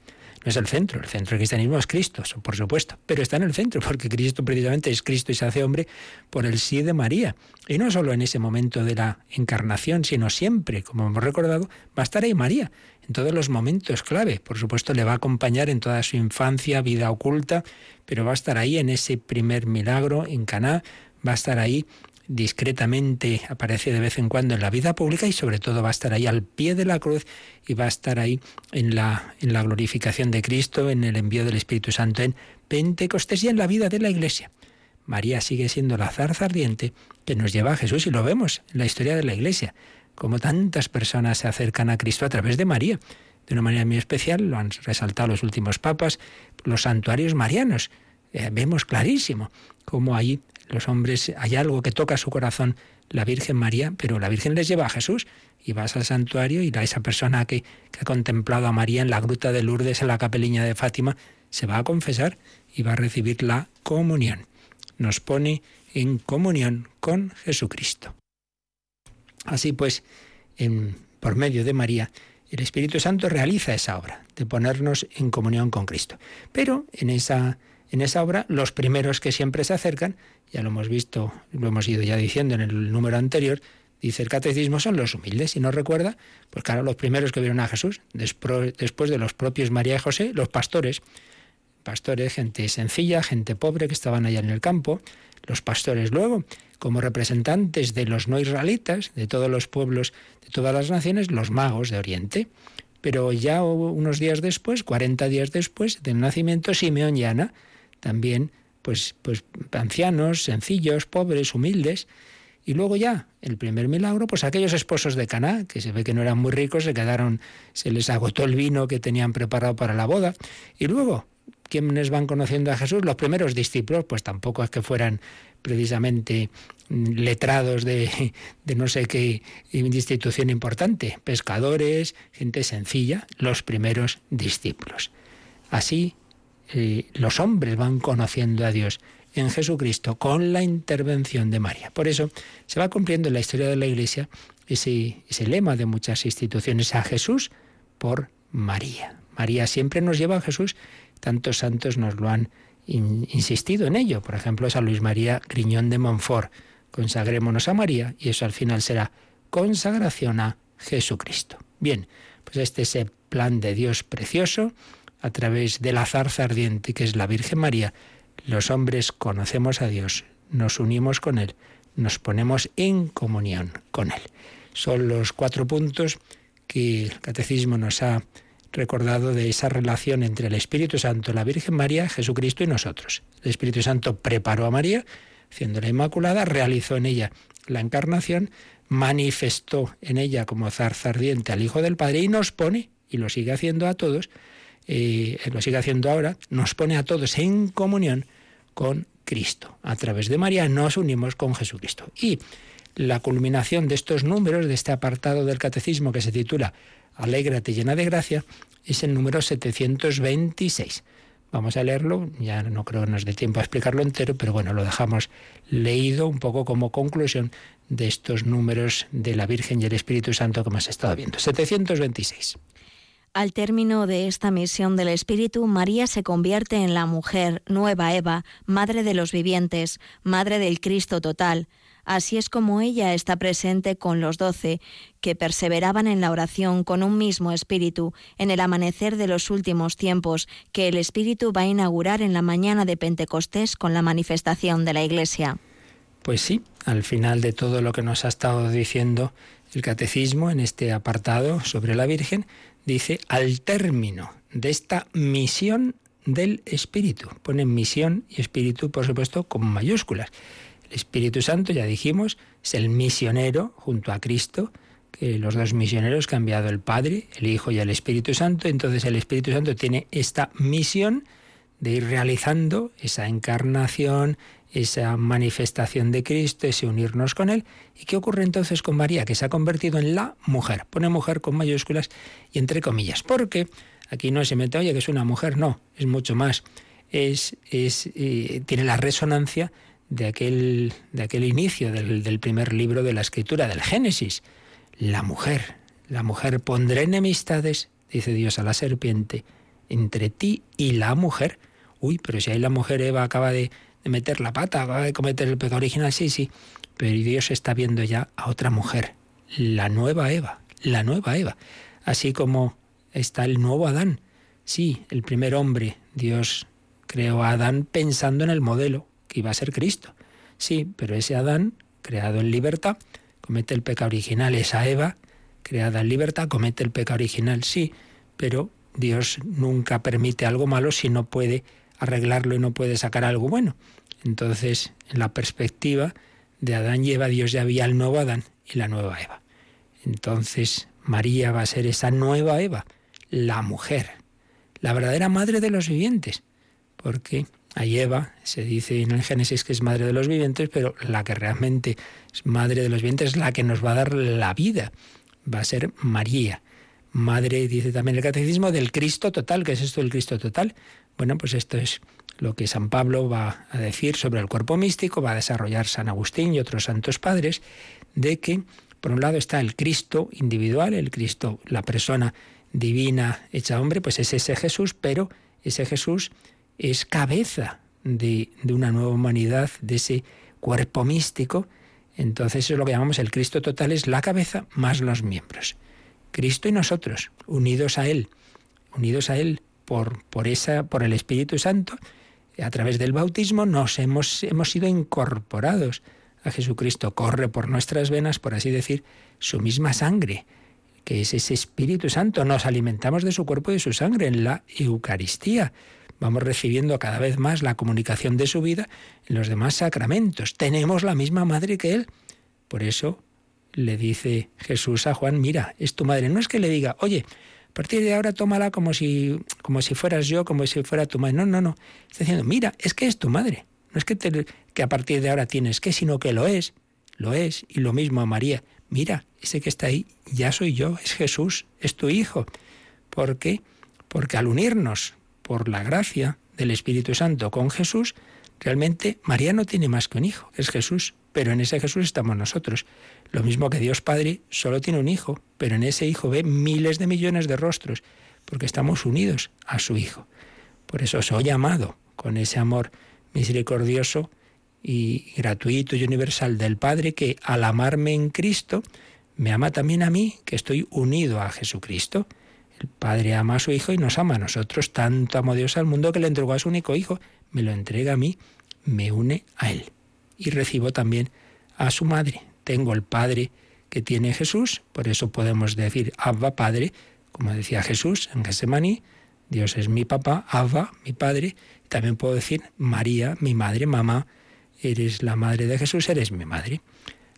No es el centro, el centro del cristianismo es Cristo, por supuesto, pero está en el centro, porque Cristo precisamente es Cristo y se hace hombre por el sí de María. Y no solo en ese momento de la encarnación, sino siempre, como hemos recordado, va a estar ahí María, en todos los momentos clave. Por supuesto, le va a acompañar en toda su infancia, vida oculta, pero va a estar ahí en ese primer milagro en Caná, va a estar ahí discretamente aparece de vez en cuando en la vida pública y sobre todo va a estar ahí al pie de la cruz y va a estar ahí en la, en la glorificación de Cristo, en el envío del Espíritu Santo en Pentecostés y en la vida de la Iglesia. María sigue siendo la zarza ardiente que nos lleva a Jesús y lo vemos en la historia de la Iglesia, como tantas personas se acercan a Cristo a través de María. De una manera muy especial, lo han resaltado los últimos papas, los santuarios marianos. Eh, vemos clarísimo cómo ahí los hombres, hay algo que toca su corazón, la Virgen María, pero la Virgen les lleva a Jesús y vas al santuario y esa persona que, ha contemplado a María en la gruta de Lourdes, en la capeliña de Fátima, se va a confesar y va a recibir la comunión. Nos pone en comunión con Jesucristo. Así pues, por medio de María, el Espíritu Santo realiza esa obra de ponernos en comunión con Cristo. Pero en esa en esa obra, los primeros que siempre se acercan, ya lo hemos visto, lo hemos ido ya diciendo en el número anterior, dice el catecismo, son los humildes. Si no recuerda, pues claro, los primeros que vieron a Jesús, después de los propios María y José, los pastores. Pastores, gente sencilla, gente pobre que estaban allá en el campo. Los pastores luego, como representantes de los no israelitas, de todos los pueblos, de todas las naciones, los magos de Oriente. Pero ya unos días después, 40 días después del nacimiento, Simeón y Ana, también pues, pues ancianos, sencillos, pobres, humildes. Y luego ya, el primer milagro, pues aquellos esposos de Caná, que se ve que no eran muy ricos, se quedaron, se les agotó el vino que tenían preparado para la boda. Y luego, ¿quiénes van conociendo a Jesús? Los primeros discípulos, pues tampoco es que fueran precisamente letrados de, de no sé qué institución importante, pescadores, gente sencilla, los primeros discípulos. Así eh, los hombres van conociendo a Dios en Jesucristo con la intervención de María. Por eso se va cumpliendo en la historia de la Iglesia ese, ese lema de muchas instituciones, a Jesús por María. María siempre nos lleva a Jesús, tantos santos nos lo han insistido en ello. Por ejemplo, San Luis María Griñón de Montfort, consagrémonos a María y eso al final será consagración a Jesucristo. Bien, pues este es el plan de Dios precioso a través de la zarza ardiente que es la Virgen María, los hombres conocemos a Dios, nos unimos con Él, nos ponemos en comunión con Él. Son los cuatro puntos que el Catecismo nos ha recordado de esa relación entre el Espíritu Santo, la Virgen María, Jesucristo y nosotros. El Espíritu Santo preparó a María, haciéndola Inmaculada, realizó en ella la encarnación, manifestó en ella como zarza ardiente al Hijo del Padre y nos pone, y lo sigue haciendo a todos, y lo sigue haciendo ahora, nos pone a todos en comunión con Cristo. A través de María nos unimos con Jesucristo. Y la culminación de estos números, de este apartado del catecismo que se titula Alégrate llena de gracia, es el número 726. Vamos a leerlo, ya no creo que nos dé tiempo a explicarlo entero, pero bueno, lo dejamos leído un poco como conclusión de estos números de la Virgen y el Espíritu Santo que hemos estado viendo. 726. Al término de esta misión del Espíritu, María se convierte en la mujer, nueva Eva, madre de los vivientes, madre del Cristo total. Así es como ella está presente con los doce, que perseveraban en la oración con un mismo espíritu, en el amanecer de los últimos tiempos, que el Espíritu va a inaugurar en la mañana de Pentecostés con la manifestación de la Iglesia. Pues sí, al final de todo lo que nos ha estado diciendo el catecismo en este apartado sobre la Virgen, dice, al término de esta misión del Espíritu. Ponen misión y Espíritu, por supuesto, con mayúsculas. El Espíritu Santo, ya dijimos, es el misionero junto a Cristo, que los dos misioneros que ha enviado el Padre, el Hijo y el Espíritu Santo. Entonces el Espíritu Santo tiene esta misión de ir realizando esa encarnación, esa manifestación de Cristo, ese unirnos con Él. ¿Y qué ocurre entonces con María? Que se ha convertido en la mujer. Pone mujer con mayúsculas y entre comillas. Porque aquí no se mete, oye, que es una mujer, no, es mucho más. Es, es, eh, tiene la resonancia de aquel, de aquel inicio del, del primer libro de la escritura, del Génesis. La mujer, la mujer pondrá enemistades, dice Dios a la serpiente, entre ti y la mujer. Uy, pero si ahí la mujer Eva acaba de, de meter la pata, acaba de cometer el pecado original, sí, sí, pero Dios está viendo ya a otra mujer, la nueva Eva, la nueva Eva. Así como está el nuevo Adán. Sí, el primer hombre, Dios creó a Adán pensando en el modelo que iba a ser Cristo. Sí, pero ese Adán, creado en libertad, comete el pecado original. Esa Eva, creada en libertad, comete el pecado original. Sí, pero Dios nunca permite algo malo si no puede arreglarlo y no puede sacar algo bueno. Entonces, en la perspectiva de Adán y Eva, Dios ya había el nuevo Adán y la nueva Eva. Entonces, María va a ser esa nueva Eva, la mujer, la verdadera madre de los vivientes, porque a Eva se dice en el Génesis que es madre de los vivientes, pero la que realmente es madre de los vivientes es la que nos va a dar la vida, va a ser María. Madre, dice también el catecismo, del Cristo total. ¿Qué es esto del Cristo total? Bueno, pues esto es lo que San Pablo va a decir sobre el cuerpo místico, va a desarrollar San Agustín y otros santos padres, de que por un lado está el Cristo individual, el Cristo, la persona divina hecha hombre, pues es ese Jesús, pero ese Jesús es cabeza de, de una nueva humanidad, de ese cuerpo místico. Entonces eso es lo que llamamos el Cristo total, es la cabeza más los miembros. Cristo y nosotros, unidos a Él, unidos a Él por, por, esa, por el Espíritu Santo, a través del bautismo nos hemos, hemos sido incorporados a Jesucristo. Corre por nuestras venas, por así decir, su misma sangre, que es ese Espíritu Santo. Nos alimentamos de su cuerpo y de su sangre en la Eucaristía. Vamos recibiendo cada vez más la comunicación de su vida en los demás sacramentos. Tenemos la misma madre que Él. Por eso le dice Jesús a Juan, mira, es tu madre. No es que le diga, oye, a partir de ahora tómala como si, como si fueras yo, como si fuera tu madre. No, no, no. Está diciendo, mira, es que es tu madre. No es que, que a partir de ahora tienes que, sino que lo es. Lo es. Y lo mismo a María. Mira, ese que está ahí ya soy yo, es Jesús, es tu hijo. ¿Por qué? Porque al unirnos por la gracia del Espíritu Santo con Jesús, realmente María no tiene más que un hijo, es Jesús, pero en ese Jesús estamos nosotros. Lo mismo que Dios Padre solo tiene un hijo, pero en ese hijo ve miles de millones de rostros, porque estamos unidos a su hijo. Por eso soy amado con ese amor misericordioso y gratuito y universal del Padre que al amarme en Cristo me ama también a mí, que estoy unido a Jesucristo. El Padre ama a su Hijo y nos ama a nosotros. Tanto amó Dios al mundo que le entregó a su único Hijo. Me lo entrega a mí, me une a Él. Y recibo también a su Madre. Tengo el Padre que tiene Jesús, por eso podemos decir Abba Padre, como decía Jesús en Gesemaní, Dios es mi papá, Abba, mi padre. También puedo decir María, mi madre, mamá, eres la madre de Jesús, eres mi madre.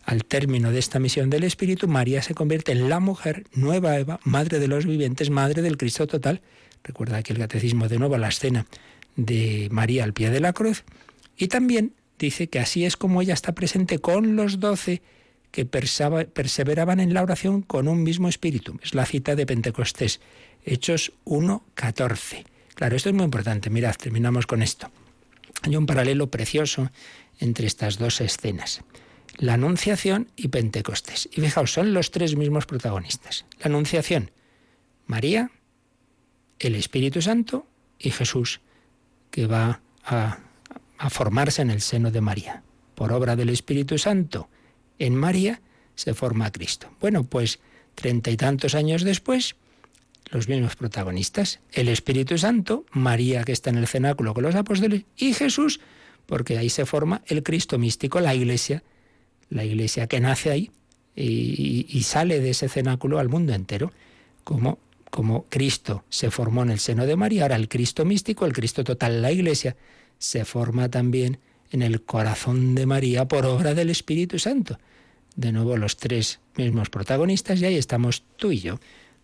Al término de esta misión del Espíritu, María se convierte en la mujer, nueva Eva, madre de los vivientes, madre del Cristo total. Recuerda aquí el catecismo de nuevo, la escena de María al pie de la cruz. Y también dice que así es como ella está presente con los doce que perseveraban en la oración con un mismo espíritu. Es la cita de Pentecostés, Hechos 1.14. Claro, esto es muy importante. Mirad, terminamos con esto. Hay un paralelo precioso entre estas dos escenas la Anunciación y Pentecostés. Y fijaos, son los tres mismos protagonistas. La Anunciación, María, el Espíritu Santo y Jesús, que va a, a formarse en el seno de María. Por obra del Espíritu Santo, en María se forma Cristo. Bueno, pues treinta y tantos años después, los mismos protagonistas, el Espíritu Santo, María que está en el cenáculo con los apóstoles y Jesús, porque ahí se forma el Cristo místico, la Iglesia, la iglesia que nace ahí y, sale de ese cenáculo al mundo entero, como, como Cristo se formó en el seno de María, ahora el Cristo místico, el Cristo total, la iglesia, se forma también en el corazón de María por obra del Espíritu Santo. De nuevo los tres mismos protagonistas y ahí estamos tú y yo,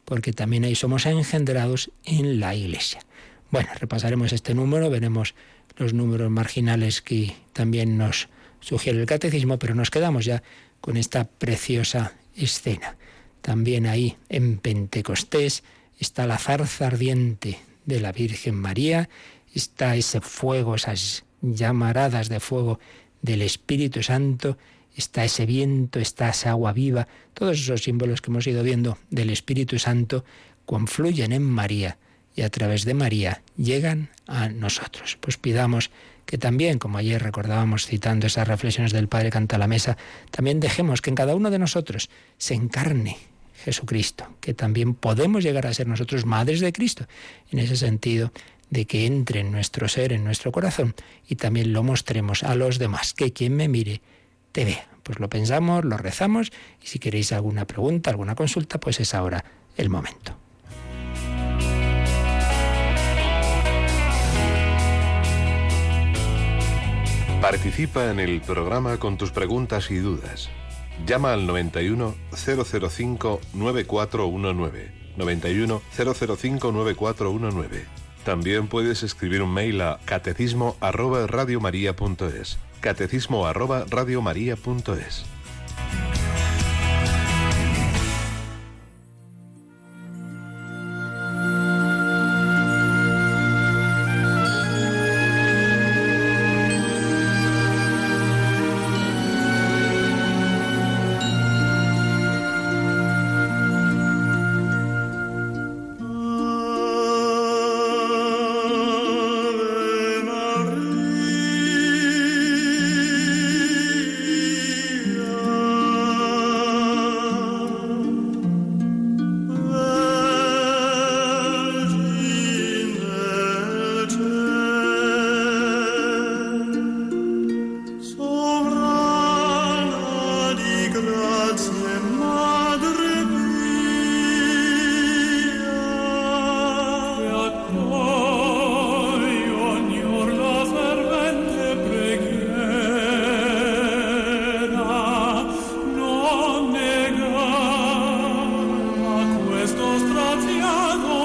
porque también ahí somos engendrados en la iglesia. Bueno, repasaremos este número, veremos los números marginales que también nos sugiere el catecismo, pero nos quedamos ya con esta preciosa escena. También ahí en Pentecostés está la zarza ardiente de la Virgen María, está ese fuego, esas llamaradas de fuego del Espíritu Santo, está ese viento, está esa agua viva, todos esos símbolos que hemos ido viendo del Espíritu Santo confluyen en María y a través de María llegan a nosotros. Pues pidamos que también, como ayer recordábamos citando esas reflexiones del Padre Canta la Mesa, también dejemos que en cada uno de nosotros se encarne Jesucristo, que también podemos llegar a ser nosotros madres de Cristo, en ese sentido de que entre en nuestro ser, en nuestro corazón, y también lo mostremos a los demás, que quien me mire te vea. Pues lo pensamos, lo rezamos, y si queréis alguna pregunta, alguna consulta, pues es ahora el momento. Participa en el programa con tus preguntas y dudas. Llama al 91 005 9419. 91 005 9419. También puedes escribir un mail a catecismo arroba. Catecismo arroba. cambiado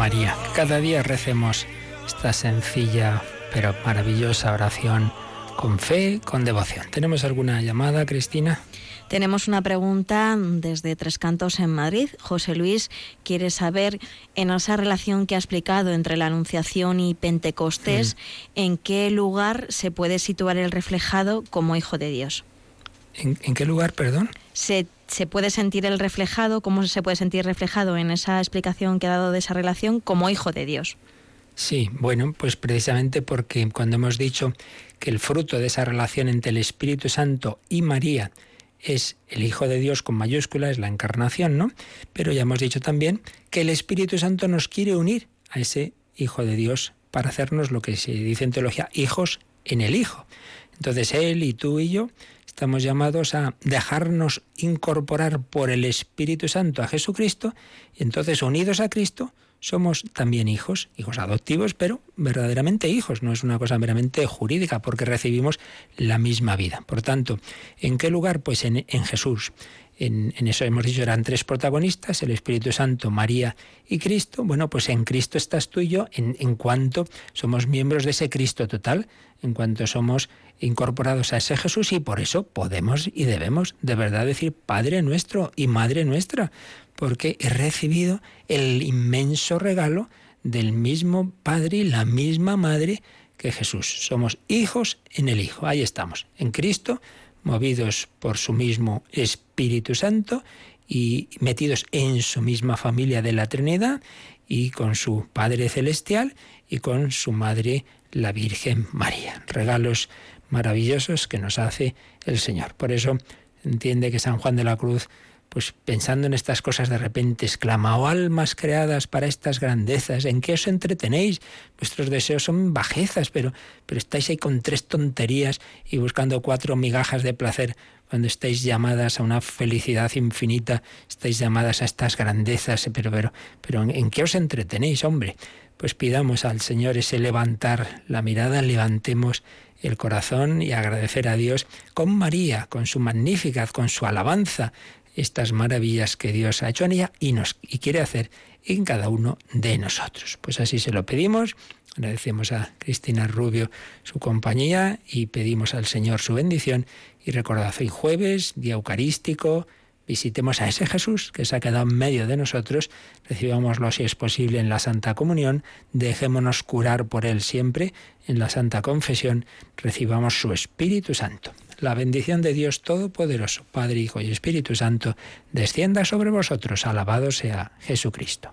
María. Cada día recemos esta sencilla pero maravillosa oración con fe, con devoción. ¿Tenemos alguna llamada, Cristina? Tenemos una pregunta desde Tres Cantos en Madrid. José Luis quiere saber, en esa relación que ha explicado entre la Anunciación y Pentecostés, ¿en qué lugar se puede situar el reflejado como Hijo de Dios? ¿En, en qué lugar, perdón? Se se puede sentir el reflejado, cómo se puede sentir reflejado en esa explicación que ha dado de esa relación como hijo de Dios. Sí, bueno, pues precisamente porque cuando hemos dicho que el fruto de esa relación entre el Espíritu Santo y María es el Hijo de Dios con mayúscula, es la encarnación, ¿no? Pero ya hemos dicho también que el Espíritu Santo nos quiere unir a ese Hijo de Dios para hacernos lo que se dice en teología, hijos en el Hijo. Entonces Él y tú y yo Estamos llamados a dejarnos incorporar por el Espíritu Santo a Jesucristo y entonces unidos a Cristo somos también hijos, hijos adoptivos, pero verdaderamente hijos, no es una cosa meramente jurídica porque recibimos la misma vida. Por tanto, ¿en qué lugar? Pues en, en Jesús. en, eso hemos dicho, eran tres protagonistas, el Espíritu Santo, María y Cristo. Bueno, pues en Cristo estás tú y yo en, en cuanto somos miembros de ese Cristo total, en cuanto somos incorporados a ese Jesús y por eso podemos y debemos de verdad decir Padre nuestro y Madre nuestra, porque he recibido el inmenso regalo del mismo Padre y la misma Madre que Jesús. Somos hijos en el Hijo. Ahí estamos, en Cristo movidos por su mismo Espíritu Santo y metidos en su misma familia de la Trinidad y con su Padre Celestial y con su Madre la Virgen María. Regalos maravillosos que nos hace el Señor. Por eso entiende que San Juan de la Cruz pues pensando en estas cosas de repente exclama, oh almas creadas para estas grandezas, ¿en qué os entretenéis? Vuestros deseos son bajezas, pero, pero estáis ahí con tres tonterías y buscando cuatro migajas de placer cuando estáis llamadas a una felicidad infinita, estáis llamadas a estas grandezas, pero, pero, pero ¿en qué os entretenéis, hombre? Pues pidamos al Señor ese levantar la mirada, levantemos el corazón y agradecer a Dios con María, con su magnífica, con su alabanza, estas maravillas que Dios ha hecho en ella y, nos, y quiere hacer en cada uno de nosotros. Pues así se lo pedimos. Agradecemos a Cristina Rubio su compañía y pedimos al Señor su bendición. Y recordad, hoy jueves, día eucarístico, visitemos a ese Jesús que se ha quedado en medio de nosotros, recibámoslo si es posible en la Santa Comunión, dejémonos curar por Él siempre en la Santa Confesión, recibamos su Espíritu Santo. La bendición de Dios Todopoderoso, Padre, Hijo y Espíritu Santo, descienda sobre vosotros. Alabado sea Jesucristo.